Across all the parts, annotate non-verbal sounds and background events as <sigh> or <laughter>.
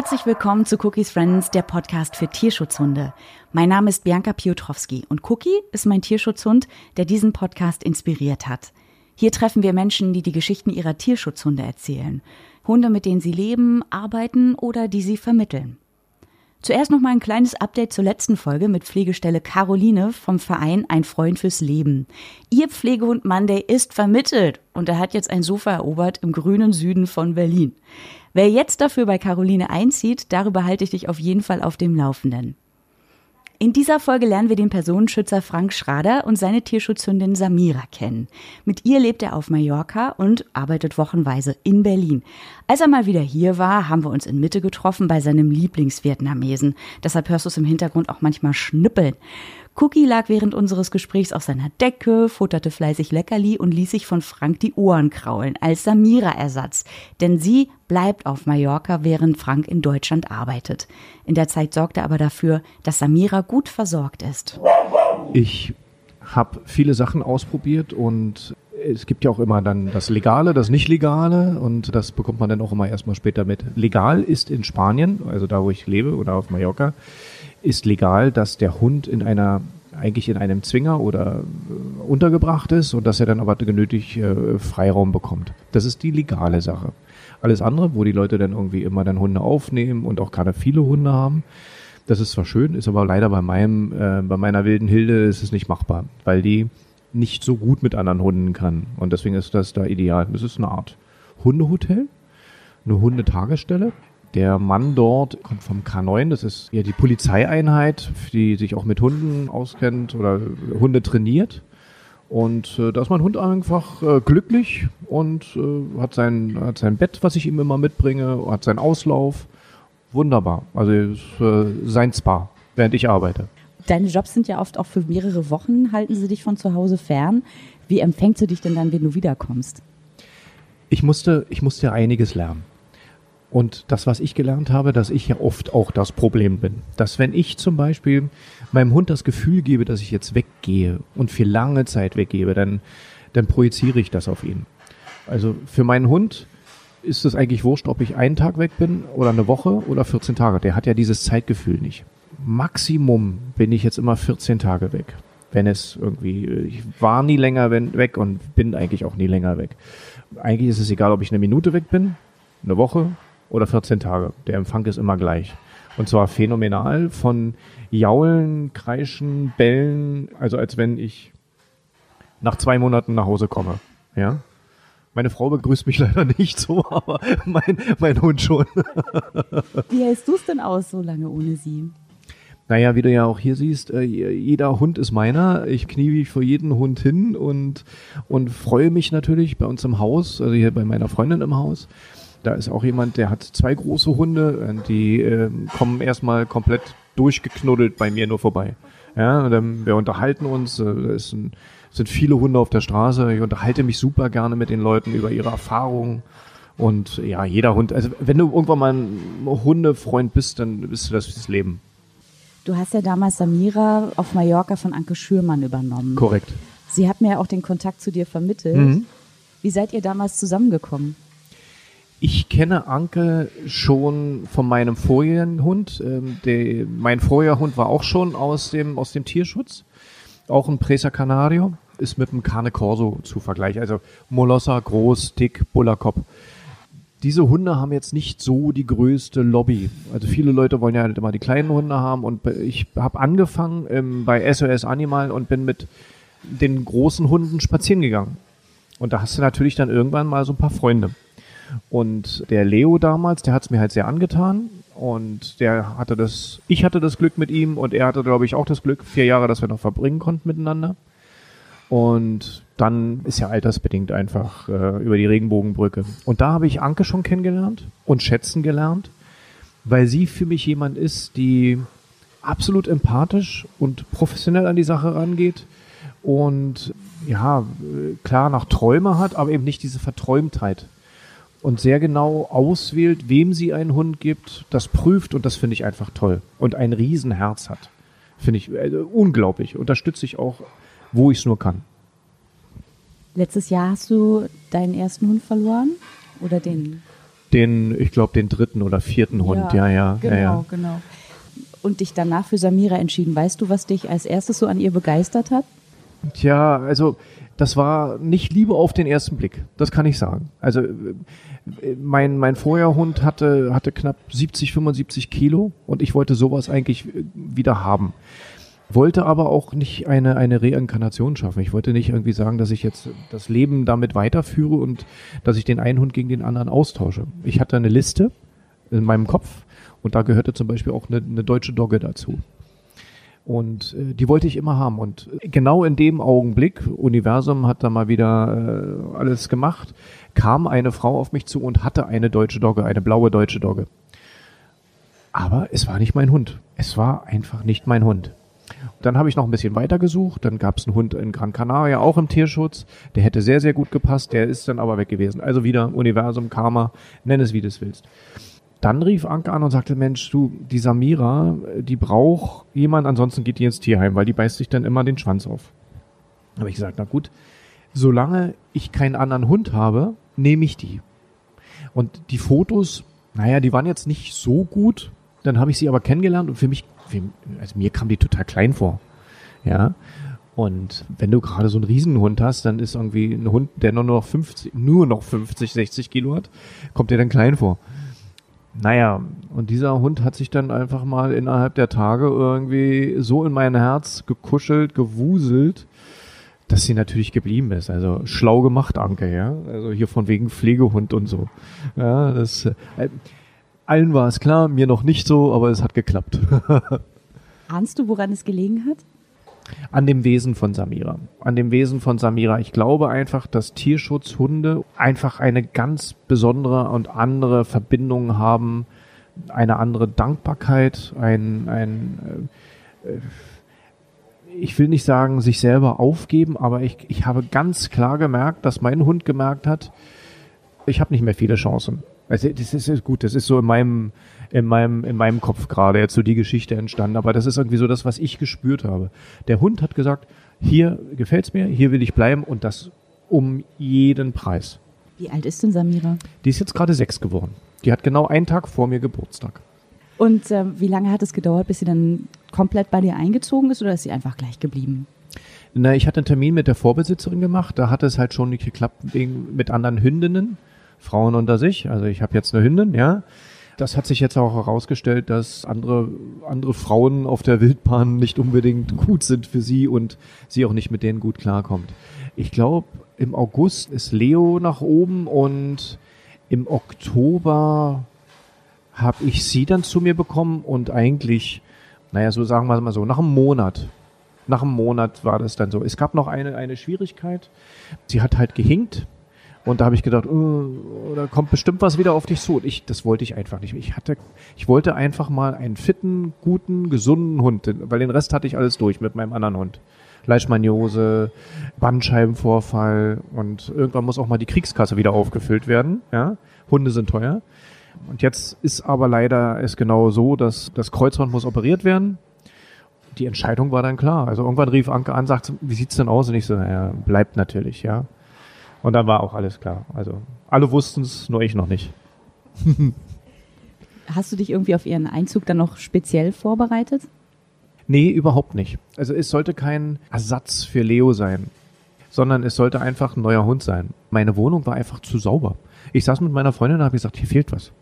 Herzlich willkommen zu Cookies Friends, der Podcast für Tierschutzhunde. Mein Name ist Bianca Piotrowski und Cookie ist mein Tierschutzhund, der diesen Podcast inspiriert hat. Hier treffen wir Menschen, die die Geschichten ihrer Tierschutzhunde erzählen. Hunde, mit denen sie leben, arbeiten oder die sie vermitteln. Zuerst noch mal ein kleines Update zur letzten Folge mit Pflegestelle Caroline vom Verein Ein Freund fürs Leben. Ihr Pflegehund Monday ist vermittelt und er hat jetzt ein Sofa erobert im grünen Süden von Berlin. Wer jetzt dafür bei Caroline einzieht, darüber halte ich dich auf jeden Fall auf dem Laufenden. In dieser Folge lernen wir den Personenschützer Frank Schrader und seine Tierschutzhündin Samira kennen. Mit ihr lebt er auf Mallorca und arbeitet wochenweise in Berlin. Als er mal wieder hier war, haben wir uns in Mitte getroffen bei seinem Lieblingsvietnamesen. Deshalb hörst du es im Hintergrund auch manchmal schnippeln. Cookie lag während unseres Gesprächs auf seiner Decke, futterte fleißig Leckerli und ließ sich von Frank die Ohren kraulen als Samira-Ersatz. Denn sie bleibt auf Mallorca, während Frank in Deutschland arbeitet. In der Zeit sorgt er aber dafür, dass Samira gut versorgt ist. Ich habe viele Sachen ausprobiert und es gibt ja auch immer dann das Legale, das Nicht-Legale und das bekommt man dann auch immer erstmal später mit. Legal ist in Spanien, also da wo ich lebe oder auf Mallorca, ist legal, dass der Hund in einer eigentlich in einem Zwinger oder äh, untergebracht ist und dass er dann aber genötigt äh, Freiraum bekommt. Das ist die legale Sache. Alles andere, wo die Leute dann irgendwie immer dann Hunde aufnehmen und auch gerade viele Hunde haben, das ist zwar schön, ist aber leider bei meinem, äh, bei meiner wilden Hilde ist es nicht machbar, weil die nicht so gut mit anderen Hunden kann. Und deswegen ist das da ideal. Das ist eine Art Hundehotel, eine Hundetagesstelle. Der Mann dort kommt vom K9, das ist ja die Polizeieinheit, die sich auch mit Hunden auskennt oder Hunde trainiert. Und äh, da ist mein Hund einfach äh, glücklich und äh, hat, sein, hat sein Bett, was ich ihm immer mitbringe, hat seinen Auslauf. Wunderbar. Also ist, äh, sein Spa, während ich arbeite. Deine Jobs sind ja oft auch für mehrere Wochen, halten sie dich von zu Hause fern. Wie empfängt sie dich denn dann, wenn du wiederkommst? Ich musste, ich musste einiges lernen. Und das, was ich gelernt habe, dass ich ja oft auch das Problem bin. Dass wenn ich zum Beispiel meinem Hund das Gefühl gebe, dass ich jetzt weggehe und für lange Zeit weggebe, dann, dann projiziere ich das auf ihn. Also für meinen Hund ist es eigentlich wurscht, ob ich einen Tag weg bin oder eine Woche oder 14 Tage. Der hat ja dieses Zeitgefühl nicht. Maximum bin ich jetzt immer 14 Tage weg. Wenn es irgendwie, ich war nie länger weg und bin eigentlich auch nie länger weg. Eigentlich ist es egal, ob ich eine Minute weg bin, eine Woche, oder 14 Tage. Der Empfang ist immer gleich. Und zwar phänomenal von Jaulen, Kreischen, Bellen, also als wenn ich nach zwei Monaten nach Hause komme. Ja. Meine Frau begrüßt mich <laughs> leider nicht so, aber mein, mein Hund schon. <laughs> Wie hältst du es denn aus, so lange ohne sie? Naja, wie du ja auch hier siehst, äh, jeder Hund ist meiner. Ich knie mich vor jeden Hund hin und, und freue mich natürlich bei uns im Haus, also hier bei meiner Freundin im Haus, da ist auch jemand, der hat zwei große Hunde, die äh, kommen erstmal komplett durchgeknuddelt bei mir nur vorbei. Ja, und, ähm, wir unterhalten uns, äh, es sind, sind viele Hunde auf der Straße. Ich unterhalte mich super gerne mit den Leuten über ihre Erfahrungen. Und ja, jeder Hund, also wenn du irgendwann mal ein Hundefreund bist, dann bist du das fürs Leben. Du hast ja damals Samira auf Mallorca von Anke Schürmann übernommen. Korrekt. Sie hat mir ja auch den Kontakt zu dir vermittelt. Mhm. Wie seid ihr damals zusammengekommen? Ich kenne Anke schon von meinem vorherigen Hund. Ähm, der, mein vorheriger Hund war auch schon aus dem, aus dem Tierschutz. Auch ein Presa Canario. Ist mit einem Cane Corso zu vergleichen. Also Molosser, groß, dick, Bullerkopf. Diese Hunde haben jetzt nicht so die größte Lobby. Also viele Leute wollen ja halt immer die kleinen Hunde haben. Und ich habe angefangen ähm, bei SOS Animal und bin mit den großen Hunden spazieren gegangen. Und da hast du natürlich dann irgendwann mal so ein paar Freunde. Und der Leo damals, der hat es mir halt sehr angetan. Und der hatte das, ich hatte das Glück mit ihm und er hatte, glaube ich, auch das Glück, vier Jahre, dass wir noch verbringen konnten miteinander. Und dann ist ja altersbedingt einfach äh, über die Regenbogenbrücke. Und da habe ich Anke schon kennengelernt und schätzen gelernt, weil sie für mich jemand ist, die absolut empathisch und professionell an die Sache rangeht und ja, klar nach Träume hat, aber eben nicht diese Verträumtheit und sehr genau auswählt, wem sie einen Hund gibt, das prüft und das finde ich einfach toll. Und ein Riesenherz hat. Finde ich äh, unglaublich. Unterstütze ich auch, wo ich es nur kann. Letztes Jahr hast du deinen ersten Hund verloren? Oder den? Den, ich glaube, den dritten oder vierten Hund, ja, ja. Genau, ja, ja. genau. Und dich danach für Samira entschieden. Weißt du, was dich als erstes so an ihr begeistert hat? Tja, also das war nicht Liebe auf den ersten Blick. Das kann ich sagen. Also mein, mein Vorherhund hatte, hatte knapp 70, 75 Kilo und ich wollte sowas eigentlich wieder haben wollte aber auch nicht eine, eine Reinkarnation schaffen. Ich wollte nicht irgendwie sagen, dass ich jetzt das Leben damit weiterführe und dass ich den einen Hund gegen den anderen austausche. Ich hatte eine Liste in meinem Kopf und da gehörte zum Beispiel auch eine, eine deutsche Dogge dazu. Und äh, die wollte ich immer haben. Und genau in dem Augenblick, Universum hat da mal wieder äh, alles gemacht, kam eine Frau auf mich zu und hatte eine deutsche Dogge, eine blaue deutsche Dogge. Aber es war nicht mein Hund. Es war einfach nicht mein Hund. Dann habe ich noch ein bisschen weiter gesucht. Dann gab es einen Hund in Gran Canaria, auch im Tierschutz. Der hätte sehr, sehr gut gepasst. Der ist dann aber weg gewesen. Also wieder Universum, Karma, nenn es wie du es willst. Dann rief Anke an und sagte, Mensch, du, die Samira, die braucht jemand, ansonsten geht die ins Tierheim, weil die beißt sich dann immer den Schwanz auf. Habe ich gesagt, na gut, solange ich keinen anderen Hund habe, nehme ich die. Und die Fotos, naja, die waren jetzt nicht so gut. Dann habe ich sie aber kennengelernt und für mich also mir kam die total klein vor. Ja. Und wenn du gerade so einen Riesenhund hast, dann ist irgendwie ein Hund, der nur noch 50, nur noch 50, 60 Kilo hat, kommt dir dann klein vor. Naja, und dieser Hund hat sich dann einfach mal innerhalb der Tage irgendwie so in mein Herz gekuschelt, gewuselt, dass sie natürlich geblieben ist. Also schlau gemacht, Anke, ja. Also hier von wegen Pflegehund und so. Ja, das, äh, allen war es klar, mir noch nicht so, aber es hat geklappt. <laughs> Ahnst du, woran es gelegen hat? An dem Wesen von Samira. An dem Wesen von Samira. Ich glaube einfach, dass Tierschutzhunde einfach eine ganz besondere und andere Verbindung haben, eine andere Dankbarkeit, ein, ein äh, ich will nicht sagen, sich selber aufgeben, aber ich, ich habe ganz klar gemerkt, dass mein Hund gemerkt hat, ich habe nicht mehr viele Chancen. Also das ist gut, das ist so in meinem, in meinem, in meinem Kopf gerade jetzt so die Geschichte entstanden, aber das ist irgendwie so das, was ich gespürt habe. Der Hund hat gesagt, hier gefällt's mir, hier will ich bleiben und das um jeden Preis. Wie alt ist denn Samira? Die ist jetzt gerade sechs geworden. Die hat genau einen Tag vor mir Geburtstag. Und äh, wie lange hat es gedauert, bis sie dann komplett bei dir eingezogen ist oder ist sie einfach gleich geblieben? Na, ich hatte einen Termin mit der Vorbesitzerin gemacht. Da hat es halt schon nicht geklappt wegen mit anderen Hündinnen. Frauen unter sich. Also ich habe jetzt eine Hündin, ja. Das hat sich jetzt auch herausgestellt, dass andere, andere Frauen auf der Wildbahn nicht unbedingt gut sind für sie und sie auch nicht mit denen gut klarkommt. Ich glaube, im August ist Leo nach oben und im Oktober habe ich sie dann zu mir bekommen und eigentlich, naja, so sagen wir mal so, nach einem Monat. Nach einem Monat war das dann so. Es gab noch eine, eine Schwierigkeit. Sie hat halt gehinkt und da habe ich gedacht, oh, da kommt bestimmt was wieder auf dich zu. Und ich, das wollte ich einfach nicht. Ich hatte, ich wollte einfach mal einen fitten, guten, gesunden Hund, weil den Rest hatte ich alles durch mit meinem anderen Hund. Leishmaniose, Bandscheibenvorfall und irgendwann muss auch mal die Kriegskasse wieder aufgefüllt werden. Ja, Hunde sind teuer. Und jetzt ist aber leider es genau so, dass das Kreuzband muss operiert werden. Die Entscheidung war dann klar. Also irgendwann rief Anke an, sagt, wie sieht's denn aus? Und ich so, naja, bleibt natürlich, ja. Und dann war auch alles klar. Also alle wussten es, nur ich noch nicht. <laughs> Hast du dich irgendwie auf ihren Einzug dann noch speziell vorbereitet? Nee, überhaupt nicht. Also es sollte kein Ersatz für Leo sein, sondern es sollte einfach ein neuer Hund sein. Meine Wohnung war einfach zu sauber. Ich saß mit meiner Freundin und habe gesagt, hier fehlt was.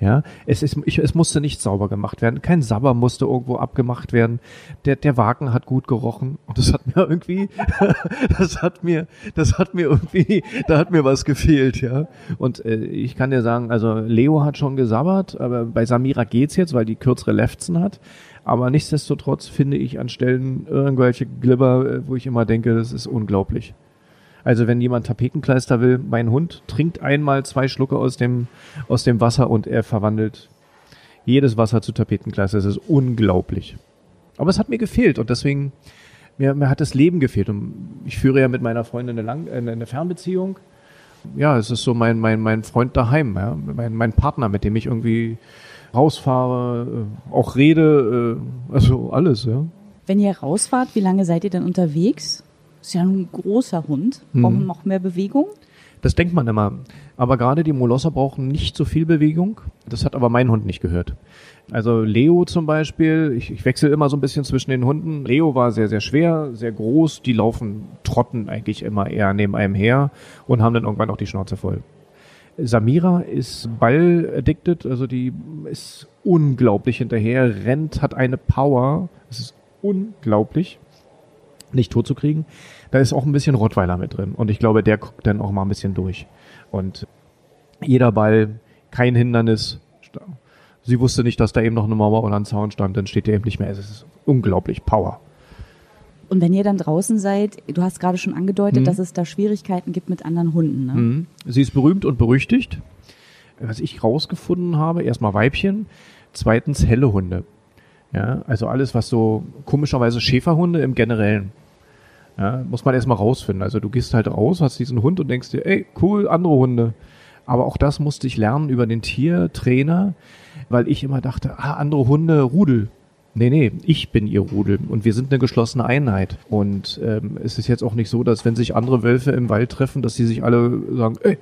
Ja, es ist, ich, es musste nicht sauber gemacht werden. Kein Sabber musste irgendwo abgemacht werden. Der, der Wagen hat gut gerochen. Und das hat mir irgendwie, <laughs> das hat mir, das hat mir irgendwie, da hat mir was gefehlt, ja. Und äh, ich kann dir sagen, also Leo hat schon gesabbert, aber bei Samira geht's jetzt, weil die kürzere Lefzen hat. Aber nichtsdestotrotz finde ich an Stellen irgendwelche Glibber, äh, wo ich immer denke, das ist unglaublich. Also wenn jemand Tapetenkleister will, mein Hund trinkt einmal zwei Schlucke aus dem, aus dem Wasser und er verwandelt jedes Wasser zu Tapetenkleister. Das ist unglaublich. Aber es hat mir gefehlt und deswegen, mir, mir hat das Leben gefehlt. Und ich führe ja mit meiner Freundin eine, Lang, eine Fernbeziehung. Ja, es ist so mein, mein, mein Freund daheim, ja? mein, mein Partner, mit dem ich irgendwie rausfahre, äh, auch rede, äh, also alles, ja. Wenn ihr rausfahrt, wie lange seid ihr denn unterwegs? Ist ja ein großer Hund. Brauchen mhm. noch mehr Bewegung? Das denkt man immer. Aber gerade die Molosser brauchen nicht so viel Bewegung. Das hat aber mein Hund nicht gehört. Also Leo zum Beispiel, ich, ich wechsle immer so ein bisschen zwischen den Hunden. Leo war sehr, sehr schwer, sehr groß. Die laufen, trotten eigentlich immer eher neben einem her und haben dann irgendwann auch die Schnauze voll. Samira ist Ball-addicted, also die ist unglaublich hinterher, rennt, hat eine Power. Es ist unglaublich, nicht tot zu kriegen. Da ist auch ein bisschen Rottweiler mit drin. Und ich glaube, der guckt dann auch mal ein bisschen durch. Und jeder Ball, kein Hindernis. Sie wusste nicht, dass da eben noch eine Mauer oder ein Zaun stand, dann steht der eben nicht mehr. Es ist unglaublich Power. Und wenn ihr dann draußen seid, du hast gerade schon angedeutet, mhm. dass es da Schwierigkeiten gibt mit anderen Hunden. Ne? Mhm. Sie ist berühmt und berüchtigt. Was ich rausgefunden habe, erstmal Weibchen, zweitens helle Hunde. Ja, also alles, was so komischerweise Schäferhunde im Generellen. Ja, muss man erstmal rausfinden. Also du gehst halt raus, hast diesen Hund und denkst dir, ey, cool, andere Hunde. Aber auch das musste ich lernen über den Tiertrainer, weil ich immer dachte, ah, andere Hunde, Rudel. Nee, nee, ich bin ihr Rudel und wir sind eine geschlossene Einheit. Und ähm, es ist jetzt auch nicht so, dass wenn sich andere Wölfe im Wald treffen, dass sie sich alle sagen, ey,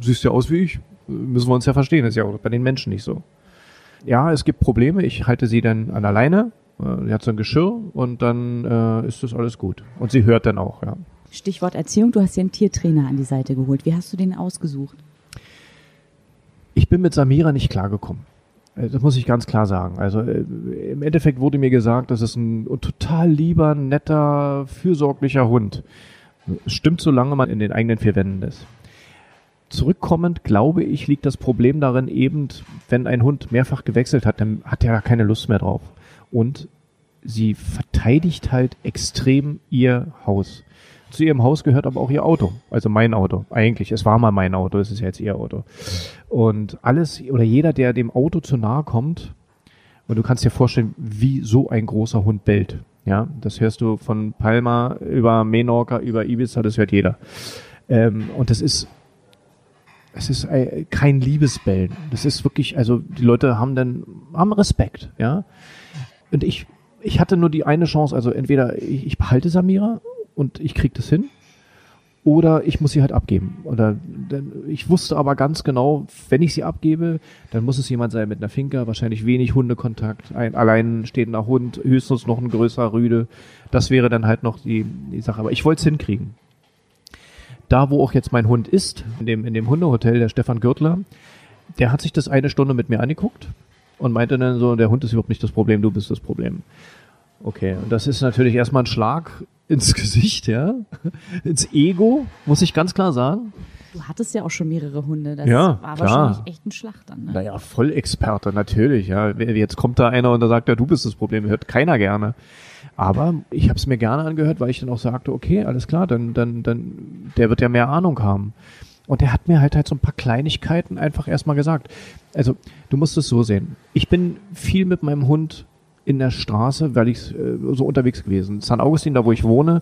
siehst ja aus wie ich, müssen wir uns ja verstehen, das ist ja auch bei den Menschen nicht so. Ja, es gibt Probleme, ich halte sie dann an der Leine, äh, sie hat so ein Geschirr und dann äh, ist das alles gut. Und sie hört dann auch, ja. Stichwort Erziehung, du hast dir einen Tiertrainer an die Seite geholt. Wie hast du den ausgesucht? Ich bin mit Samira nicht klargekommen. Äh, das muss ich ganz klar sagen. Also äh, im Endeffekt wurde mir gesagt, das ist ein total lieber, netter, fürsorglicher Hund. Stimmt, solange man in den eigenen vier Wänden ist. Zurückkommend, glaube ich, liegt das Problem darin eben, wenn ein Hund mehrfach gewechselt hat, dann hat er keine Lust mehr drauf. Und sie verteidigt halt extrem ihr Haus. Zu ihrem Haus gehört aber auch ihr Auto, also mein Auto. Eigentlich, es war mal mein Auto, es ist ja jetzt ihr Auto. Und alles oder jeder, der dem Auto zu nahe kommt, und du kannst dir vorstellen, wie so ein großer Hund bellt. Ja, das hörst du von Palma über Menorca, über Ibiza, das hört jeder. Ähm, und das ist, es ist äh, kein Liebesbellen. Das ist wirklich, also die Leute haben dann, haben Respekt, ja. Und ich, ich hatte nur die eine Chance, also entweder ich, ich behalte Samira und ich krieg das hin. Oder ich muss sie halt abgeben. Oder ich wusste aber ganz genau, wenn ich sie abgebe, dann muss es jemand sein mit einer Finca, wahrscheinlich wenig Hundekontakt, ein allein stehender Hund, höchstens noch ein größerer Rüde. Das wäre dann halt noch die, die Sache. Aber ich wollte es hinkriegen. Da, wo auch jetzt mein Hund ist, in dem, in dem Hundehotel, der Stefan Gürtler, der hat sich das eine Stunde mit mir angeguckt und meinte dann so, der Hund ist überhaupt nicht das Problem, du bist das Problem. Okay, und das ist natürlich erstmal ein Schlag ins <laughs> Gesicht, ja, ins Ego, muss ich ganz klar sagen. Du hattest ja auch schon mehrere Hunde, das ja, war klar. wahrscheinlich echt ein Schlacht dann. Ne? Naja, Vollexperte, natürlich, ja. Jetzt kommt da einer und da sagt, ja, du bist das Problem, hört keiner gerne. Aber ich habe es mir gerne angehört, weil ich dann auch sagte, okay, alles klar, dann, dann, dann, der wird ja mehr Ahnung haben. Und der hat mir halt halt so ein paar Kleinigkeiten einfach erstmal gesagt. Also, du musst es so sehen. Ich bin viel mit meinem Hund in der Straße, weil ich äh, so unterwegs gewesen. San Augustin, da wo ich wohne,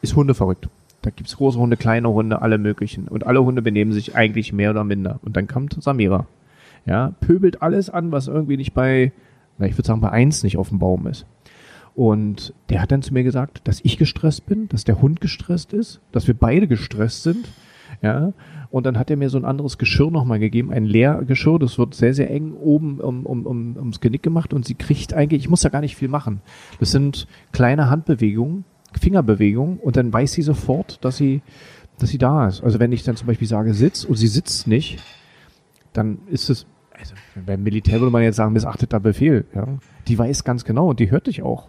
ist Hunde verrückt. Da gibt's große Hunde, kleine Hunde, alle möglichen. Und alle Hunde benehmen sich eigentlich mehr oder minder. Und dann kommt Samira. Ja, pöbelt alles an, was irgendwie nicht bei, na, ich würde sagen, bei eins nicht auf dem Baum ist. Und der hat dann zu mir gesagt, dass ich gestresst bin, dass der Hund gestresst ist, dass wir beide gestresst sind. Ja, und dann hat er mir so ein anderes Geschirr nochmal gegeben, ein Leergeschirr. Das wird sehr, sehr eng oben um, um, um, ums Genick gemacht und sie kriegt eigentlich, ich muss da gar nicht viel machen. Das sind kleine Handbewegungen, Fingerbewegungen und dann weiß sie sofort, dass sie, dass sie da ist. Also wenn ich dann zum Beispiel sage, sitz und sie sitzt nicht, dann ist es, also beim Militär würde man jetzt sagen, missachteter Befehl. Ja? Die weiß ganz genau und die hört dich auch.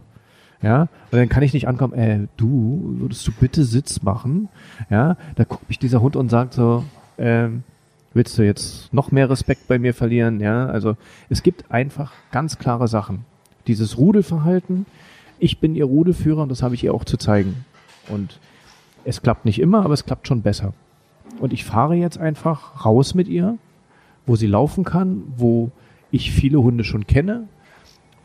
Ja, und dann kann ich nicht ankommen, äh, du, würdest du bitte Sitz machen? Ja, da guckt mich dieser Hund und sagt so, ähm, willst du jetzt noch mehr Respekt bei mir verlieren? Ja, also es gibt einfach ganz klare Sachen. Dieses Rudelverhalten, ich bin ihr Rudelführer und das habe ich ihr auch zu zeigen. Und es klappt nicht immer, aber es klappt schon besser. Und ich fahre jetzt einfach raus mit ihr, wo sie laufen kann, wo ich viele Hunde schon kenne,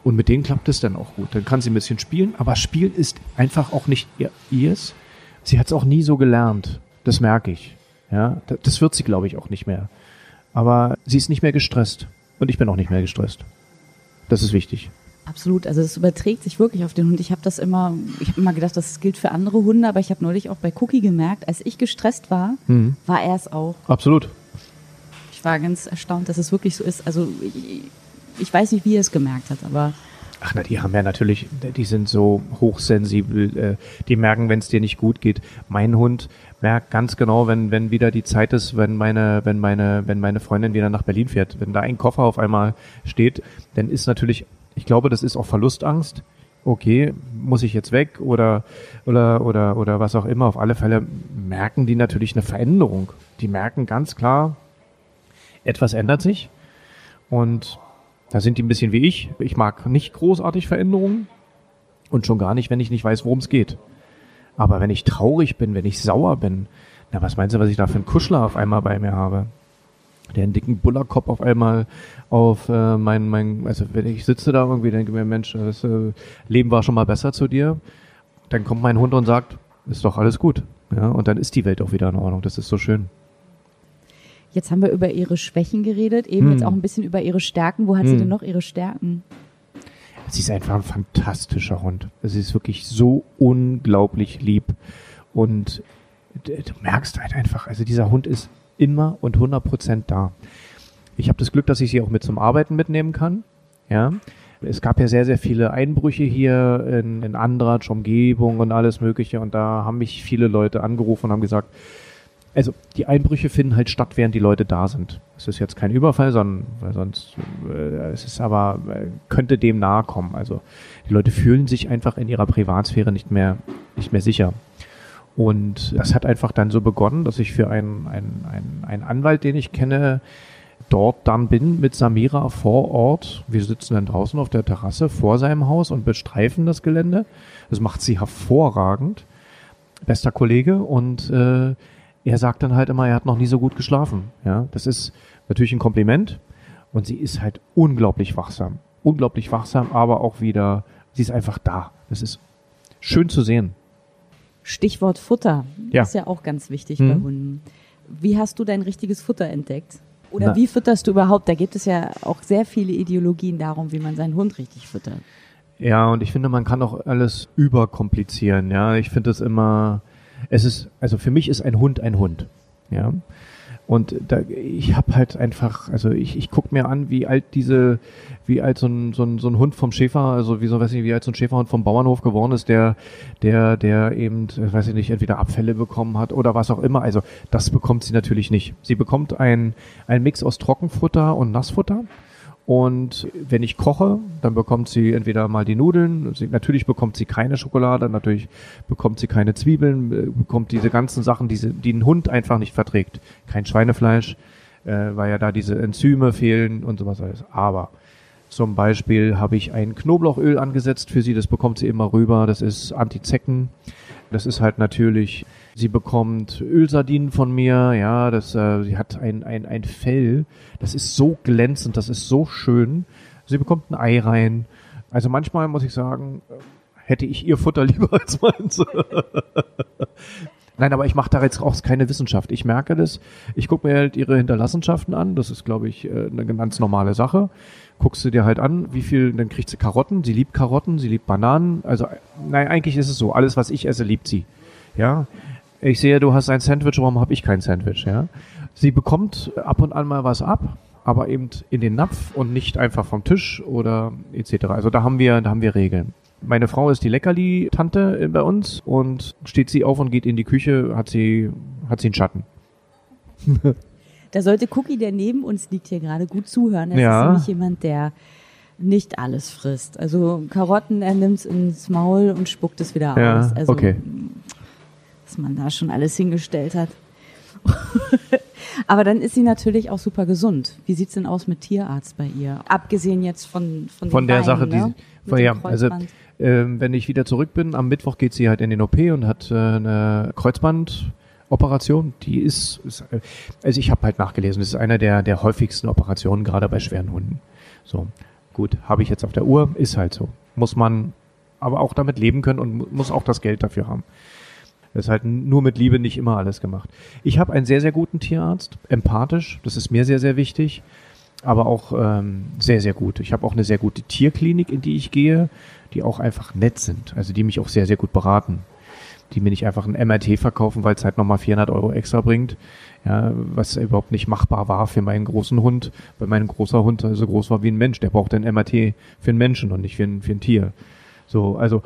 und mit denen klappt es dann auch gut. Dann kann sie ein bisschen spielen, aber Spielen ist einfach auch nicht ihr, ihrs. Sie hat es auch nie so gelernt. Das merke ich. Ja, das wird sie, glaube ich, auch nicht mehr. Aber sie ist nicht mehr gestresst. Und ich bin auch nicht mehr gestresst. Das ist wichtig. Absolut, also es überträgt sich wirklich auf den Hund. Ich habe das immer, ich habe immer gedacht, das gilt für andere Hunde, aber ich habe neulich auch bei Cookie gemerkt, als ich gestresst war, mhm. war er es auch. Absolut. Ich war ganz erstaunt, dass es wirklich so ist. Also ich, ich weiß nicht, wie er es gemerkt hat, aber Ach na, die haben ja natürlich, die sind so hochsensibel, äh, die merken, wenn es dir nicht gut geht. Mein Hund merkt ganz genau, wenn, wenn wieder die Zeit ist, wenn meine, wenn meine, wenn meine Freundin wieder nach Berlin fährt, wenn da ein Koffer auf einmal steht, dann ist natürlich ich glaube, das ist auch Verlustangst. Okay, muss ich jetzt weg oder, oder, oder, oder was auch immer. Auf alle Fälle merken die natürlich eine Veränderung. Die merken ganz klar, etwas ändert sich. Und da sind die ein bisschen wie ich. Ich mag nicht großartig Veränderungen und schon gar nicht, wenn ich nicht weiß, worum es geht. Aber wenn ich traurig bin, wenn ich sauer bin, na, was meinst du, was ich da für einen Kuschler auf einmal bei mir habe? Der einen dicken Bullerkopf auf einmal auf äh, mein, mein, also wenn ich sitze da irgendwie, denke mir, Mensch, das äh, Leben war schon mal besser zu dir. Dann kommt mein Hund und sagt, ist doch alles gut. Ja, und dann ist die Welt auch wieder in Ordnung. Das ist so schön. Jetzt haben wir über ihre Schwächen geredet, eben hm. jetzt auch ein bisschen über ihre Stärken. Wo hat hm. sie denn noch ihre Stärken? Sie ist einfach ein fantastischer Hund. Sie ist wirklich so unglaublich lieb. Und du merkst halt einfach, also dieser Hund ist immer und 100 Prozent da. Ich habe das Glück, dass ich sie auch mit zum Arbeiten mitnehmen kann. Ja, es gab ja sehr, sehr viele Einbrüche hier in, in Andratsch, Umgebung und alles Mögliche. Und da haben mich viele Leute angerufen und haben gesagt, also die Einbrüche finden halt statt, während die Leute da sind. Es ist jetzt kein Überfall, sondern weil sonst äh, es ist aber äh, könnte dem nahe kommen. Also die Leute fühlen sich einfach in ihrer Privatsphäre nicht mehr nicht mehr sicher. Und das hat einfach dann so begonnen, dass ich für einen, einen, einen, einen Anwalt, den ich kenne, dort dann bin mit Samira vor Ort. Wir sitzen dann draußen auf der Terrasse vor seinem Haus und bestreifen das Gelände. Das macht sie hervorragend. Bester Kollege. Und äh, er sagt dann halt immer, er hat noch nie so gut geschlafen. Ja, das ist natürlich ein Kompliment. Und sie ist halt unglaublich wachsam. Unglaublich wachsam, aber auch wieder, sie ist einfach da. Das ist schön zu sehen. Stichwort Futter ja. ist ja auch ganz wichtig mhm. bei Hunden. Wie hast du dein richtiges Futter entdeckt? Oder Na. wie fütterst du überhaupt? Da gibt es ja auch sehr viele Ideologien darum, wie man seinen Hund richtig füttert. Ja, und ich finde, man kann auch alles überkomplizieren. Ja, ich finde es immer, es ist, also für mich ist ein Hund ein Hund. Ja. Und da, ich habe halt einfach, also ich, ich guck mir an, wie alt diese, wie alt so ein, so, ein, so ein Hund vom Schäfer, also wie so, weiß ich, wie alt so ein Schäferhund vom Bauernhof geworden ist, der, der, der eben, weiß ich nicht, entweder Abfälle bekommen hat oder was auch immer. Also das bekommt sie natürlich nicht. Sie bekommt ein, ein Mix aus Trockenfutter und Nassfutter. Und wenn ich koche, dann bekommt sie entweder mal die Nudeln, sie, natürlich bekommt sie keine Schokolade, natürlich bekommt sie keine Zwiebeln, äh, bekommt diese ganzen Sachen, diese, die ein Hund einfach nicht verträgt. Kein Schweinefleisch, äh, weil ja da diese Enzyme fehlen und sowas alles. Aber zum Beispiel habe ich ein Knoblauchöl angesetzt für sie, das bekommt sie immer rüber, das ist Antizecken. Das ist halt natürlich, sie bekommt Ölsardinen von mir, ja, das, äh, sie hat ein, ein, ein Fell, das ist so glänzend, das ist so schön. Sie bekommt ein Ei rein. Also manchmal muss ich sagen, hätte ich ihr Futter <laughs> lieber als meins. Nein, aber ich mache da jetzt auch keine Wissenschaft. Ich merke das. Ich gucke mir halt ihre Hinterlassenschaften an. Das ist, glaube ich, äh, eine ganz normale Sache. Guckst du dir halt an, wie viel, dann kriegt sie Karotten. Sie liebt Karotten, sie liebt Bananen. Also, nein, eigentlich ist es so. Alles, was ich esse, liebt sie. Ja. Ich sehe, du hast ein Sandwich, warum habe ich kein Sandwich? Ja. Sie bekommt ab und an mal was ab, aber eben in den Napf und nicht einfach vom Tisch oder etc. Also da haben wir, da haben wir Regeln. Meine Frau ist die Leckerli-Tante bei uns und steht sie auf und geht in die Küche, hat sie, hat sie einen Schatten. <laughs> da sollte Cookie, der neben uns liegt, hier gerade gut zuhören. Das ja. ist nämlich jemand, der nicht alles frisst. Also Karotten, er nimmt es ins Maul und spuckt es wieder ja, aus. Also, okay. Was man da schon alles hingestellt hat. <laughs> Aber dann ist sie natürlich auch super gesund. Wie sieht's denn aus mit Tierarzt bei ihr? Abgesehen jetzt von von, von der Beinen, Sache, ne? die von, ja, also ähm, wenn ich wieder zurück bin, am Mittwoch geht sie halt in den OP und hat äh, eine Kreuzbandoperation. Die ist, ist äh, also ich habe halt nachgelesen, das ist einer der, der häufigsten Operationen, gerade bei schweren Hunden. So, gut, habe ich jetzt auf der Uhr, ist halt so. Muss man aber auch damit leben können und muss auch das Geld dafür haben. Ist halt nur mit Liebe nicht immer alles gemacht. Ich habe einen sehr, sehr guten Tierarzt, empathisch, das ist mir sehr, sehr wichtig. aber auch ähm, sehr, sehr gut. Ich habe auch eine sehr gute Tierklinik, in die ich gehe, die auch einfach nett sind, also die mich auch sehr, sehr gut beraten. Die mir nicht einfach ein MRT verkaufen, weil es halt nochmal 400 Euro extra bringt, ja, was überhaupt nicht machbar war für meinen großen Hund, weil mein großer Hund so groß war wie ein Mensch. Der braucht ein MRT für einen Menschen und nicht für ein, für ein Tier. So, also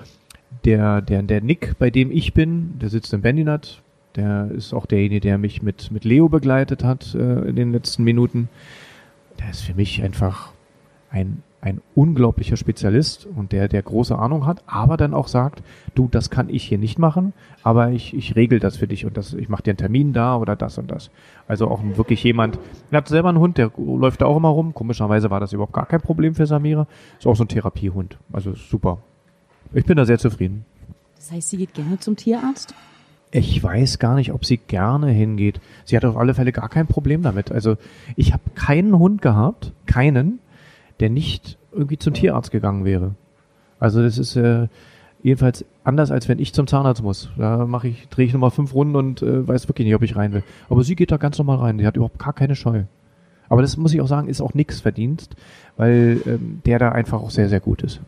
der, der, der Nick, bei dem ich bin, der sitzt in Bendinat, der ist auch derjenige, der mich mit, mit Leo begleitet hat äh, in den letzten Minuten. Der ist für mich einfach ein, ein unglaublicher Spezialist und der, der große Ahnung hat, aber dann auch sagt, du, das kann ich hier nicht machen, aber ich, ich regel das für dich und das, ich mache dir einen Termin da oder das und das. Also auch wirklich jemand, er hat selber einen Hund, der läuft da auch immer rum. Komischerweise war das überhaupt gar kein Problem für Samira. Ist auch so ein Therapiehund. Also super. Ich bin da sehr zufrieden. Das heißt, sie geht gerne zum Tierarzt? Ich weiß gar nicht, ob sie gerne hingeht. Sie hat auf alle Fälle gar kein Problem damit. Also ich habe keinen Hund gehabt, keinen, der nicht irgendwie zum Tierarzt gegangen wäre. Also das ist äh, jedenfalls anders, als wenn ich zum Zahnarzt muss. Da mache ich, drehe ich nochmal fünf Runden und äh, weiß wirklich nicht, ob ich rein will. Aber sie geht da ganz normal rein. Die hat überhaupt gar keine Scheu. Aber das muss ich auch sagen, ist auch nix Verdienst, weil ähm, der da einfach auch sehr, sehr gut ist.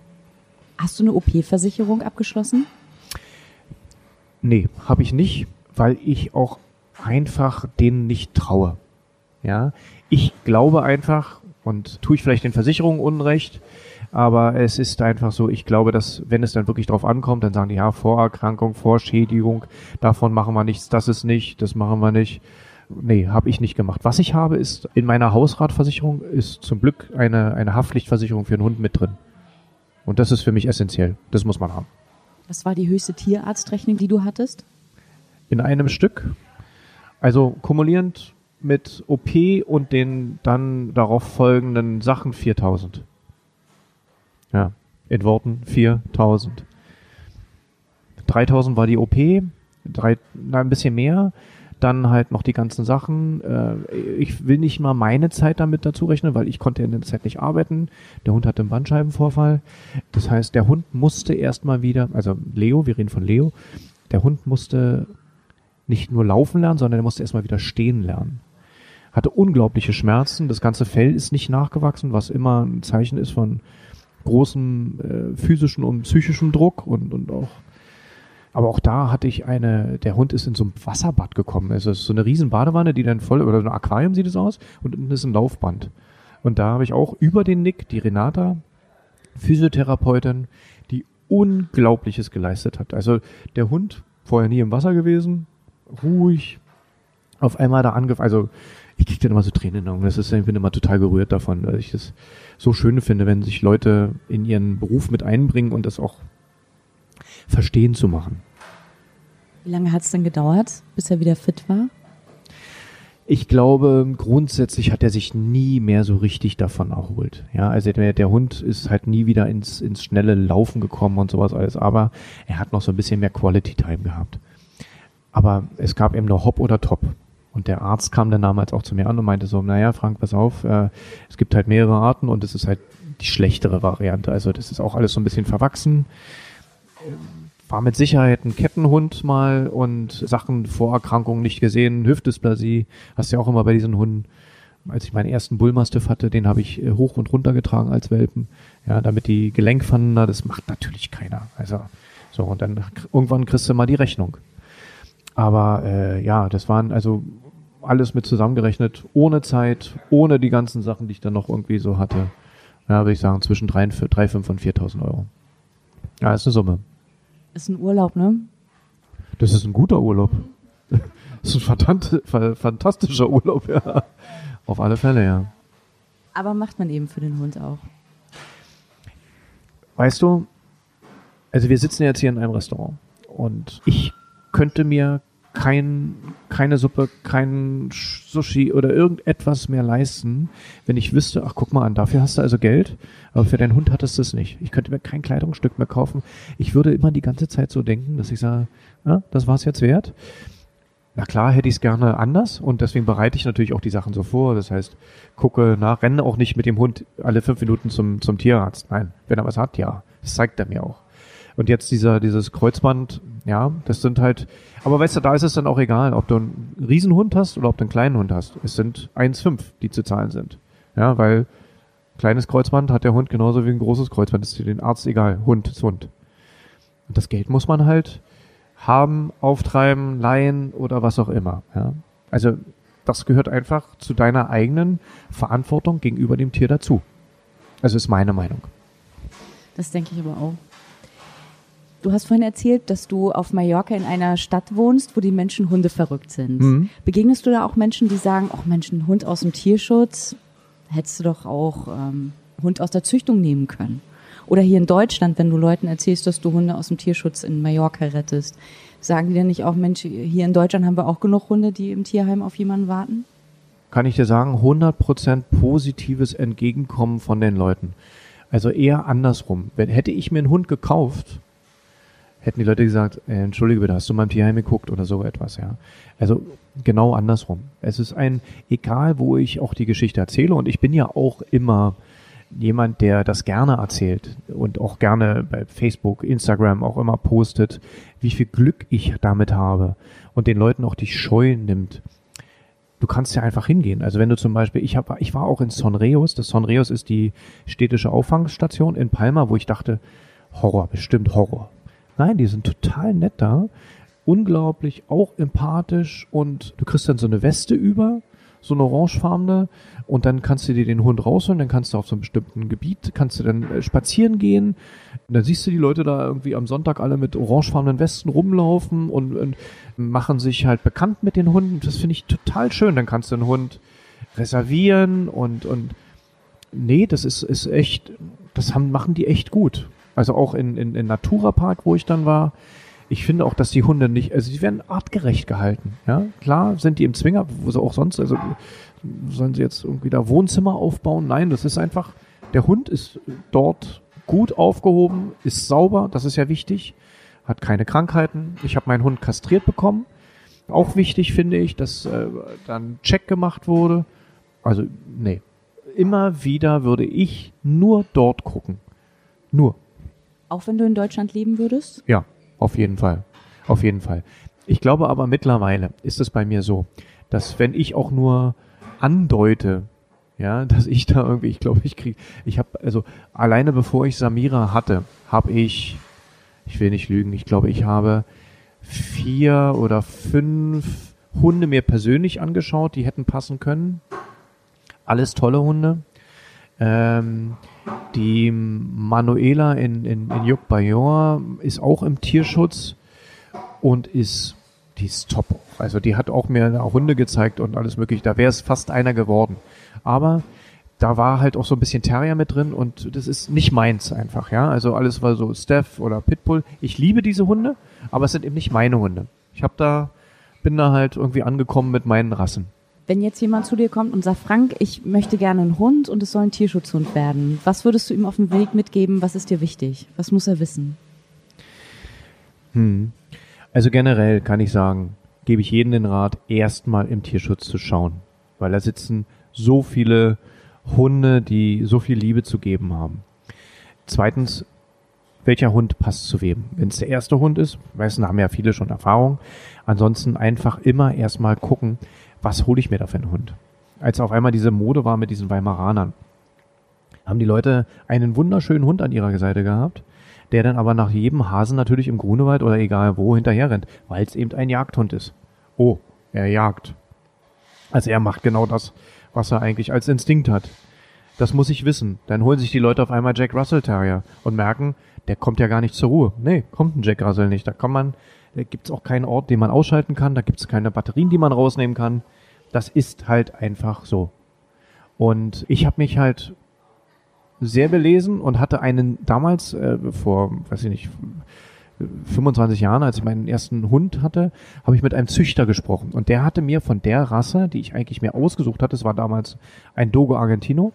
Hast du eine OP-Versicherung abgeschlossen? Nee, habe ich nicht, weil ich auch einfach denen nicht traue. Ja, ich glaube einfach und tue ich vielleicht den Versicherungen Unrecht, aber es ist einfach so, ich glaube, dass wenn es dann wirklich drauf ankommt, dann sagen die, ja, Vorerkrankung, Vorschädigung, davon machen wir nichts, das ist nicht, das machen wir nicht. Nee, habe ich nicht gemacht. Was ich habe, ist in meiner Hausratversicherung ist zum Glück eine, eine Haftpflichtversicherung für einen Hund mit drin. Und das ist für mich essentiell. Das muss man haben. Was war die höchste Tierarztrechnung, die du hattest? In einem Stück. Also kumulierend mit OP und den dann darauf folgenden Sachen 4000. Ja, in Worten 4000. 3000 war die OP, drei, na, ein bisschen mehr dann halt noch die ganzen Sachen. Äh, ich will nicht mal meine Zeit damit dazu rechnen, weil ich konnte in der Zeit nicht arbeiten. Der Hund hatte einen Bandscheibenvorfall. Das heißt, der Hund musste erstmal wieder, also Leo, wir reden von Leo, der Hund musste nicht nur laufen lernen, sondern er musste erstmal wieder stehen lernen. Hatte unglaubliche Schmerzen, das ganze Fell ist nicht nachgewachsen, was immer ein Zeichen ist von großem äh, physischen und psychischen Druck und, und auch aber auch da hatte ich eine, der Hund ist in so ein Wasserbad gekommen. Also es ist so eine riesen Badewanne, die dann voll, oder so ein Aquarium sieht es aus, und unten ist ein Laufband. Und da habe ich auch über den Nick die Renata, Physiotherapeutin, die Unglaubliches geleistet hat. Also der Hund, vorher nie im Wasser gewesen, ruhig, auf einmal da angefangen, also ich kriege dann immer so Tränen in den Augen. Das ist, ich bin immer total gerührt davon, weil ich das so schön finde, wenn sich Leute in ihren Beruf mit einbringen und das auch verstehen zu machen. Wie lange hat es denn gedauert, bis er wieder fit war? Ich glaube, grundsätzlich hat er sich nie mehr so richtig davon erholt. Ja, also der, der, Hund ist halt nie wieder ins, ins schnelle Laufen gekommen und sowas alles, aber er hat noch so ein bisschen mehr Quality Time gehabt. Aber es gab eben nur Hop oder Top. Und der Arzt kam dann damals auch zu mir an und meinte so, naja, Frank, pass auf, äh, es gibt halt mehrere Arten und es ist halt die schlechtere Variante. Also das ist auch alles so ein bisschen verwachsen war mit Sicherheit ein Kettenhund mal und Sachen, Vorerkrankungen nicht gesehen, Hüftdysplasie, hast du ja auch immer bei diesen Hunden. Als ich meinen ersten Bullmastiff hatte, den habe ich äh, hoch und runter getragen als Welpen, ja, damit die Gelenkpfannen, das macht natürlich keiner. Also so und dann irgendwann kriegst du mal die Rechnung. Aber äh, ja, das waren also alles mit zusammengerechnet, ohne Zeit, ohne die ganzen Sachen, die ich dann noch irgendwie so hatte. Ja, würde ich sagen, zwischen 3, 3 5 und 4.000 Euro. Ja, ist eine Summe. Ist ein Urlaub, ne? Das ist ein guter Urlaub. <laughs> Das ist ein fantastischer Urlaub, ja. Auf alle Fälle, ja. Aber macht man eben für den Hund auch. Weißt du, also wir sitzen jetzt hier in einem Restaurant und ich könnte mir kein, keine Suppe, kein Sushi oder irgendetwas mehr leisten, wenn ich wüsste, ach guck mal an, dafür hast du also Geld, aber für deinen Hund hattest du es nicht. Ich könnte mir kein Kleidungsstück mehr kaufen. Ich würde immer die ganze Zeit so denken, dass ich sage, ja, das war es jetzt wert. Na klar, hätte ich es gerne anders und deswegen bereite ich natürlich auch die Sachen so vor. Das heißt, gucke nach, renne auch nicht mit dem Hund alle fünf Minuten zum, zum Tierarzt. Nein, wenn er was hat, ja. Das zeigt er mir auch. Und jetzt dieser, dieses Kreuzband, ja, das sind halt, aber weißt du, da ist es dann auch egal, ob du einen Riesenhund hast oder ob du einen kleinen Hund hast. Es sind 1,5, die zu zahlen sind. Ja, weil kleines Kreuzband hat der Hund genauso wie ein großes Kreuzband. Das ist für den Arzt egal. Hund ist Hund. Und das Geld muss man halt haben, auftreiben, leihen oder was auch immer. Ja. Also das gehört einfach zu deiner eigenen Verantwortung gegenüber dem Tier dazu. Also ist meine Meinung. Das denke ich aber auch. Du hast vorhin erzählt, dass du auf Mallorca in einer Stadt wohnst, wo die Menschen Hunde verrückt sind. Mhm. Begegnest du da auch Menschen, die sagen, ach Mensch, ein Hund aus dem Tierschutz, hättest du doch auch ähm, Hund aus der Züchtung nehmen können? Oder hier in Deutschland, wenn du Leuten erzählst, dass du Hunde aus dem Tierschutz in Mallorca rettest, sagen die denn nicht auch, Mensch, hier in Deutschland haben wir auch genug Hunde, die im Tierheim auf jemanden warten? Kann ich dir sagen, 100% positives Entgegenkommen von den Leuten. Also eher andersrum. Wenn, hätte ich mir einen Hund gekauft, hätten die Leute gesagt, äh, entschuldige bitte, hast du mal im Tierheim geguckt oder so etwas, ja. Also genau andersrum. Es ist ein, egal wo ich auch die Geschichte erzähle und ich bin ja auch immer jemand, der das gerne erzählt und auch gerne bei Facebook, Instagram auch immer postet, wie viel Glück ich damit habe und den Leuten auch die Scheu nimmt. Du kannst ja einfach hingehen. Also wenn du zum Beispiel, ich habe, ich war auch in Sonreos. Das Sonreos ist die städtische Auffangstation in Palma, wo ich dachte, Horror, bestimmt Horror. Nein, die sind total nett da, unglaublich, auch empathisch und du kriegst dann so eine Weste über, so eine orangefarbene und dann kannst du dir den Hund rausholen, dann kannst du auf so einem bestimmten Gebiet, kannst du dann äh, spazieren gehen und dann siehst du die Leute da irgendwie am Sonntag alle mit orangefarbenen Westen rumlaufen und, und machen sich halt bekannt mit den Hunden. Das finde ich total schön. Dann kannst du den Hund reservieren und, und nee, das ist, ist echt, das haben, machen die echt gut. Also auch in, in, in Natura Park, wo ich dann war. Ich finde auch, dass die Hunde nicht, also sie werden artgerecht gehalten. Ja, klar sind die im Zwinger, wo sie auch sonst, also sollen sie jetzt irgendwie da Wohnzimmer aufbauen? Nein, das ist einfach, der Hund ist dort gut aufgehoben, ist sauber, das ist ja wichtig, hat keine Krankheiten. Ich habe meinen Hund kastriert bekommen. Auch wichtig finde ich, dass äh, dann Check gemacht wurde. Also, nee. Immer wieder würde ich nur dort gucken. Nur. Auch wenn du in Deutschland leben würdest? Ja, auf jeden Fall. Auf jeden Fall. Ich glaube aber mittlerweile ist es bei mir so, dass wenn ich auch nur andeute, ja, <laughs> dass ich da irgendwie, ich glaube, ich kriege, ich habe, also alleine bevor ich Samira hatte, habe ich, ich will nicht lügen, ich glaube, ich habe vier oder fünf Hunde mir persönlich angeschaut, die hätten passen können. Alles tolle Hunde. Ähm, die Manuela in, in, in Jukbayor ist auch im Tierschutz und ist, die ist top. Also die hat auch mir Hunde gezeigt und alles mögliche. Da wäre es fast einer geworden. Aber da war halt auch so ein bisschen Terrier mit drin und das ist nicht meins einfach, ja. Also alles war so Steph oder Pitbull. Ich liebe diese Hunde, aber es sind eben nicht meine Hunde. Ich habe da, bin da halt irgendwie angekommen mit meinen Rassen. Wenn jetzt jemand zu dir kommt und sagt, Frank, ich möchte gerne einen Hund und es soll ein Tierschutzhund werden, was würdest du ihm auf dem Weg mitgeben? Was ist dir wichtig? Was muss er wissen? Hm. Also generell kann ich sagen, gebe ich jedem den Rat, erstmal im Tierschutz zu schauen, weil da sitzen so viele Hunde, die so viel Liebe zu geben haben. Zweitens, welcher Hund passt zu wem? Wenn es der erste Hund ist, meistens haben ja viele schon Erfahrung. Ansonsten einfach immer erstmal gucken, was hole ich mir da für einen Hund? Als auf einmal diese Mode war mit diesen Weimaranern, haben die Leute einen wunderschönen Hund an ihrer Seite gehabt, der dann aber nach jedem Hasen natürlich im Grunewald oder egal wo hinterher rennt, weil es eben ein Jagdhund ist. Oh, er jagt. Also er macht genau das, was er eigentlich als Instinkt hat. Das muss ich wissen. Dann holen sich die Leute auf einmal Jack Russell Terrier und merken, der kommt ja gar nicht zur Ruhe. Nee, kommt ein Jack Russell nicht. Da kann man, da gibt's auch keinen Ort, den man ausschalten kann, da gibt's keine Batterien, die man rausnehmen kann. Das ist halt einfach so. Und ich habe mich halt sehr belesen und hatte einen damals äh, vor, weiß ich nicht, 25 Jahren, als ich meinen ersten Hund hatte, habe ich mit einem Züchter gesprochen. Und der hatte mir von der Rasse, die ich eigentlich mir ausgesucht hatte, es war damals ein Dogo Argentino,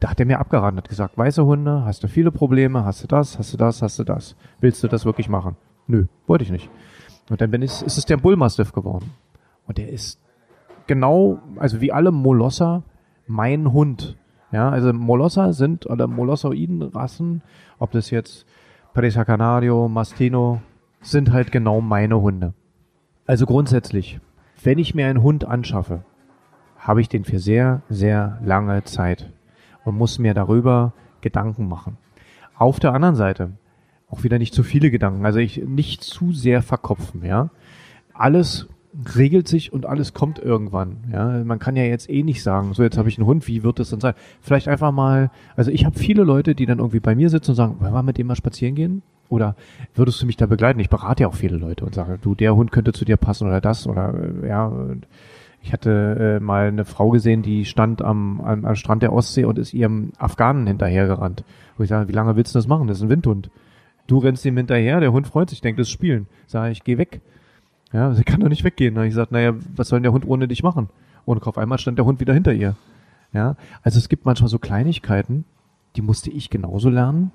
da hat er mir abgeraten, hat gesagt, weiße Hunde, hast du viele Probleme, hast du das, hast du das, hast du das. Willst du das wirklich machen? Nö, wollte ich nicht. Und dann bin ich, ist es der Bullmastiff geworden. Und der ist genau, also wie alle Molosser, mein Hund. Ja, also Molosser sind, oder Molossoiden-Rassen, ob das jetzt Presa Canario, Mastino, sind halt genau meine Hunde. Also grundsätzlich, wenn ich mir einen Hund anschaffe, habe ich den für sehr, sehr lange Zeit und muss mir darüber Gedanken machen. Auf der anderen Seite auch wieder nicht zu viele Gedanken, also ich nicht zu sehr verkopfen, ja. Alles regelt sich und alles kommt irgendwann. Ja, man kann ja jetzt eh nicht sagen, so jetzt habe ich einen Hund, wie wird das dann sein? Vielleicht einfach mal, also ich habe viele Leute, die dann irgendwie bei mir sitzen und sagen, wollen wir mit dem mal spazieren gehen? Oder würdest du mich da begleiten? Ich berate ja auch viele Leute und sage, du, der Hund könnte zu dir passen oder das oder äh, ja. Ich hatte äh, mal eine Frau gesehen, die stand am, am, am Strand der Ostsee und ist ihrem Afghanen hinterhergerannt. Wo ich sage, wie lange willst du das machen? Das ist ein Windhund. Du rennst ihm hinterher, der Hund freut sich, denkt, das ist Spielen. Sag ich, geh weg. Ja, sie kann doch nicht weggehen. Habe ich gesagt, naja, was soll denn der Hund ohne dich machen? Und auf einmal stand der Hund wieder hinter ihr. Ja, also es gibt manchmal so Kleinigkeiten, die musste ich genauso lernen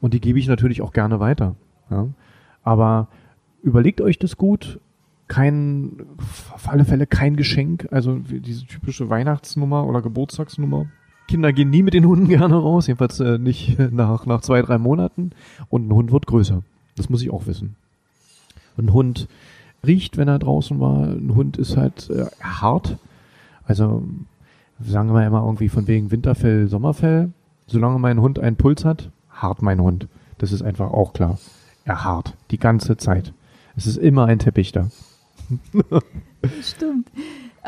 und die gebe ich natürlich auch gerne weiter. Ja. Aber überlegt euch das gut. Kein, auf alle Fälle kein Geschenk, also diese typische Weihnachtsnummer oder Geburtstagsnummer. Kinder gehen nie mit den Hunden gerne raus, jedenfalls äh, nicht nach, nach zwei, drei Monaten. Und ein Hund wird größer. Das muss ich auch wissen. ein Hund riecht, wenn er draußen war. Ein Hund ist halt äh, hart. Also sagen wir immer irgendwie von wegen Winterfell, Sommerfell. Solange mein Hund einen Puls hat, hart mein Hund. Das ist einfach auch klar. Er hart. Die ganze Zeit. Es ist immer ein Teppich da. <laughs> Stimmt.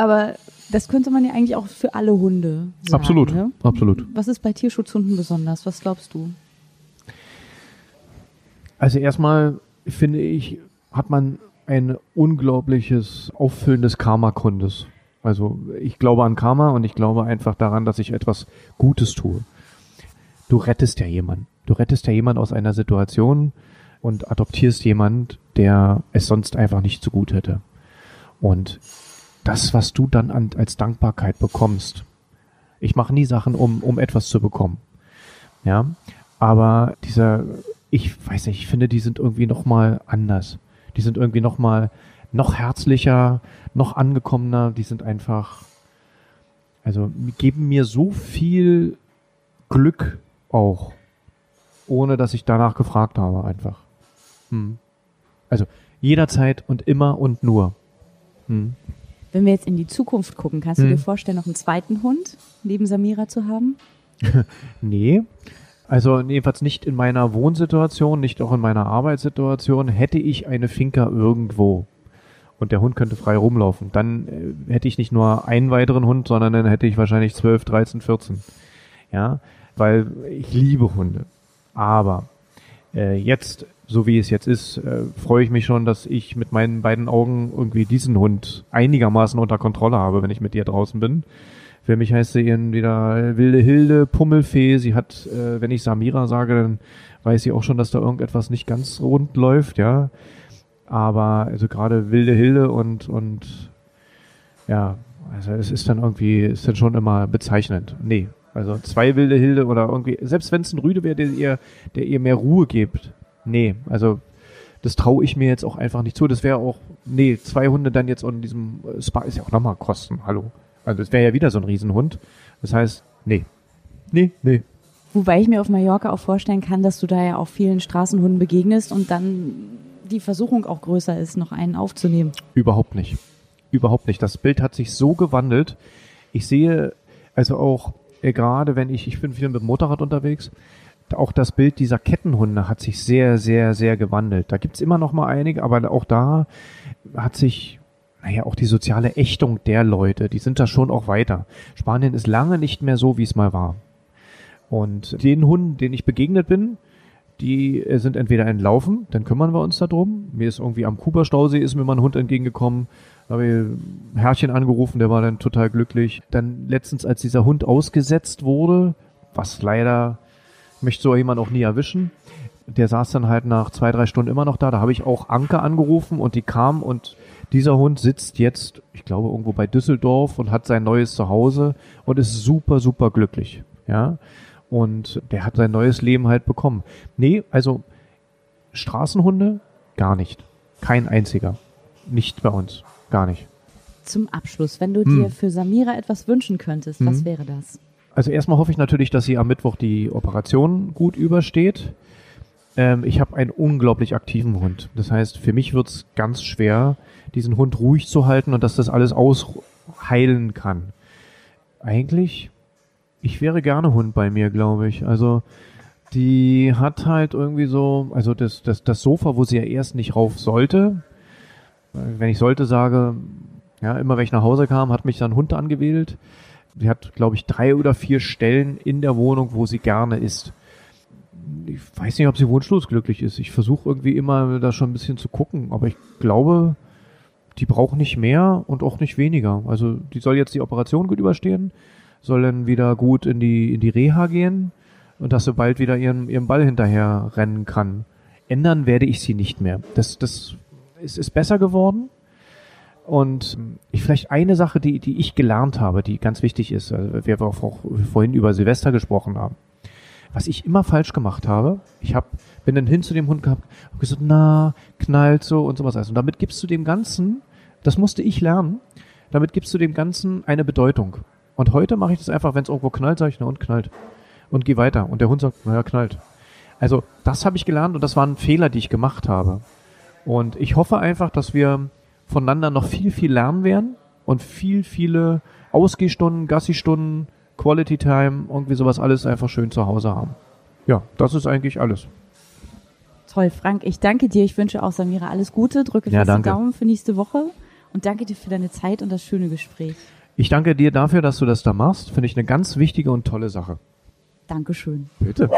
Aber das könnte man ja eigentlich auch für alle Hunde sagen. Absolut, ne? absolut. Was ist bei Tierschutzhunden besonders? Was glaubst du? Also erstmal finde ich, hat man ein unglaubliches Auffüllen des Karma-Kundes. Also ich glaube an Karma und ich glaube einfach daran, dass ich etwas Gutes tue. Du rettest ja jemanden. Du rettest ja jemanden aus einer Situation und adoptierst jemand, der es sonst einfach nicht so gut hätte. Und das, was du dann an, als Dankbarkeit bekommst. Ich mache nie Sachen, um, um etwas zu bekommen. Ja, aber dieser, ich weiß nicht, ich finde, die sind irgendwie noch mal anders. Die sind irgendwie noch mal noch herzlicher, noch angekommener. Die sind einfach, also geben mir so viel Glück auch, ohne dass ich danach gefragt habe einfach. Hm. Also jederzeit und immer und nur. Hm. Wenn wir jetzt in die Zukunft gucken, kannst du hm. dir vorstellen, noch einen zweiten Hund neben Samira zu haben? <laughs> nee. Also jedenfalls nicht in meiner Wohnsituation, nicht auch in meiner Arbeitssituation. Hätte ich eine Finca irgendwo und der Hund könnte frei rumlaufen, dann äh, hätte ich nicht nur einen weiteren Hund, sondern dann hätte ich wahrscheinlich 12, 13, 14. Ja, weil ich liebe Hunde. Aber äh, jetzt so wie es jetzt ist, äh, freue ich mich schon, dass ich mit meinen beiden Augen irgendwie diesen Hund einigermaßen unter Kontrolle habe, wenn ich mit ihr draußen bin. Für mich heißt sie entweder wilde Hilde, Pummelfee. Sie hat, äh, wenn ich Samira sage, dann weiß sie auch schon, dass da irgendetwas nicht ganz rund läuft, ja. Aber also gerade wilde Hilde und und ja, also es ist dann irgendwie, ist dann schon immer bezeichnend. Nee, also zwei wilde Hilde oder irgendwie, selbst wenn es ein Rüde wäre, der ihr, der ihr mehr Ruhe gibt, nee, also das traue ich mir jetzt auch einfach nicht zu. Das wäre auch, nee, zwei Hunde dann jetzt in diesem äh, Spa ist ja auch nochmal Kosten, hallo. Also das wäre ja wieder so ein Riesenhund. Das heißt, nee. Nee, nee. Wobei ich mir auf Mallorca auch vorstellen kann, dass du da ja auch vielen Straßenhunden begegnest und dann die Versuchung auch größer ist, noch einen aufzunehmen. Überhaupt nicht. Überhaupt nicht. Das Bild hat sich so gewandelt. Ich sehe, also auch gerade wenn ich, ich bin viel mit dem Motorrad unterwegs, auch das Bild dieser Kettenhunde hat sich sehr, sehr, sehr gewandelt. Da gibt's immer noch mal einige, aber auch da hat sich, naja, auch die soziale Ächtung der Leute, die sind da schon auch weiter. Spanien ist lange nicht mehr so, wie es mal war. Und den Hunden, denen ich begegnet bin, die sind entweder entlaufen, dann kümmern wir uns darum. Mir ist irgendwie am Kuba-Stausee ist mir mal ein Hund entgegengekommen. Habe ich Herrchen angerufen, der war dann total glücklich. Dann letztens, als dieser Hund ausgesetzt wurde, was leider möchte so jemand auch nie erwischen. Der saß dann halt nach zwei, drei Stunden immer noch da. Da habe ich auch Anke angerufen und die kam und dieser Hund sitzt jetzt, ich glaube, irgendwo bei Düsseldorf und hat sein neues Zuhause und ist super, super glücklich. Ja. Und der hat sein neues Leben halt bekommen. Nee, also Straßenhunde gar nicht. Kein einziger. Nicht bei uns. Gar nicht. Zum Abschluss, wenn du hm. dir für Samira etwas wünschen könntest, was hm. wäre das? Also erstmal hoffe ich natürlich, dass sie am Mittwoch die Operation gut übersteht. Ähm, ich habe einen unglaublich aktiven Hund. Das heißt, für mich wird es ganz schwer, diesen Hund ruhig zu halten und dass das alles ausheilen kann. Eigentlich, ich wäre gerne Hund bei mir, glaube ich. Also die hat halt irgendwie so, also das, das, das Sofa, wo sie ja erst nicht rauf sollte. Wenn ich sollte sage, ja, immer wenn ich nach Hause kam, hat mich dann Hund angewählt. Sie hat, glaube ich, drei oder vier Stellen in der Wohnung, wo sie gerne ist. Ich weiß nicht, ob sie wunschlos ist. Ich versuche irgendwie immer da schon ein bisschen zu gucken, aber ich glaube, die braucht nicht mehr und auch nicht weniger. Also die soll jetzt die Operation gut überstehen, soll dann wieder gut in die, in die Reha gehen und dass sie bald wieder ihren, ihren Ball hinterher rennen kann. Ändern werde ich sie nicht mehr. Das, das ist, ist besser geworden. Und ich vielleicht eine Sache, die, die ich gelernt habe, die ganz wichtig ist, also wir auch vorhin über Silvester gesprochen haben. Was ich immer falsch gemacht habe, ich hab, bin dann hin zu dem Hund gehabt, hab gesagt, na, knallt so und sowas. Und damit gibst du dem Ganzen, das musste ich lernen, damit gibst du dem Ganzen eine Bedeutung. Und heute mache ich das einfach, wenn es irgendwo knallt, sage ich, na und knallt und geh weiter. Und der Hund sagt, naja, knallt. Also das habe ich gelernt und das waren Fehler, die ich gemacht habe. Und ich hoffe einfach, dass wir voneinander noch viel, viel lernen werden und viel, viele Ausgehstunden, Gassi-Stunden, Quality Time, irgendwie sowas alles einfach schön zu Hause haben. Ja, das ist eigentlich alles. Toll, Frank, ich danke dir. Ich wünsche auch Samira alles Gute, drücke ja, fest die Daumen für nächste Woche und danke dir für deine Zeit und das schöne Gespräch. Ich danke dir dafür, dass du das da machst. Finde ich eine ganz wichtige und tolle Sache. Dankeschön. Bitte.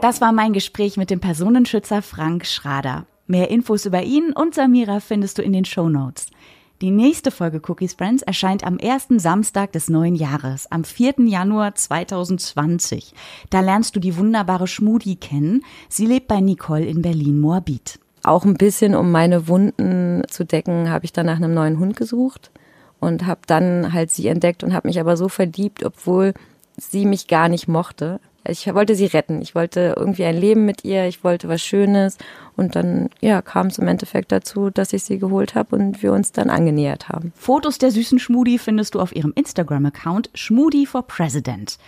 Das war mein Gespräch mit dem Personenschützer Frank Schrader. Mehr Infos über ihn und Samira findest du in den Show Notes. Die nächste Folge Cookies Friends erscheint am ersten Samstag des neuen Jahres, am 4. Januar 2020. Da lernst du die wunderbare Schmudi kennen. Sie lebt bei Nicole in Berlin-Moabit. Auch ein bisschen, um meine Wunden zu decken, habe ich dann nach einem neuen Hund gesucht und habe dann halt sie entdeckt und habe mich aber so verliebt, obwohl sie mich gar nicht mochte. Ich wollte sie retten. Ich wollte irgendwie ein Leben mit ihr. Ich wollte was Schönes. Und dann, ja, kam es im Endeffekt dazu, dass ich sie geholt habe und wir uns dann angenähert haben. Fotos der süßen Schmudi findest du auf ihrem Instagram-Account Schmudi for President.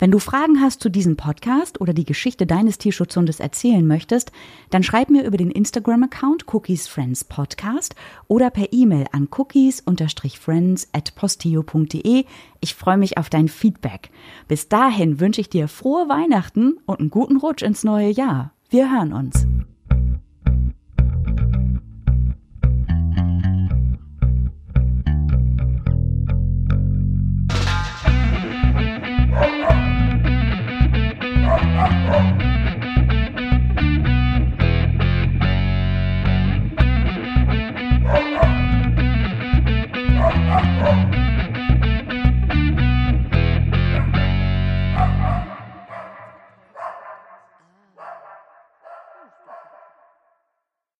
Wenn du Fragen hast zu diesem Podcast oder die Geschichte deines Tierschutzhundes erzählen möchtest, dann schreib mir über den Instagram-Account Cookies Friends Podcast oder per E-Mail an cookies-friends at posteo.de. Ich freue mich auf dein Feedback. Bis dahin wünsche ich dir frohe Weihnachten und einen guten Rutsch ins neue Jahr. Wir hören uns.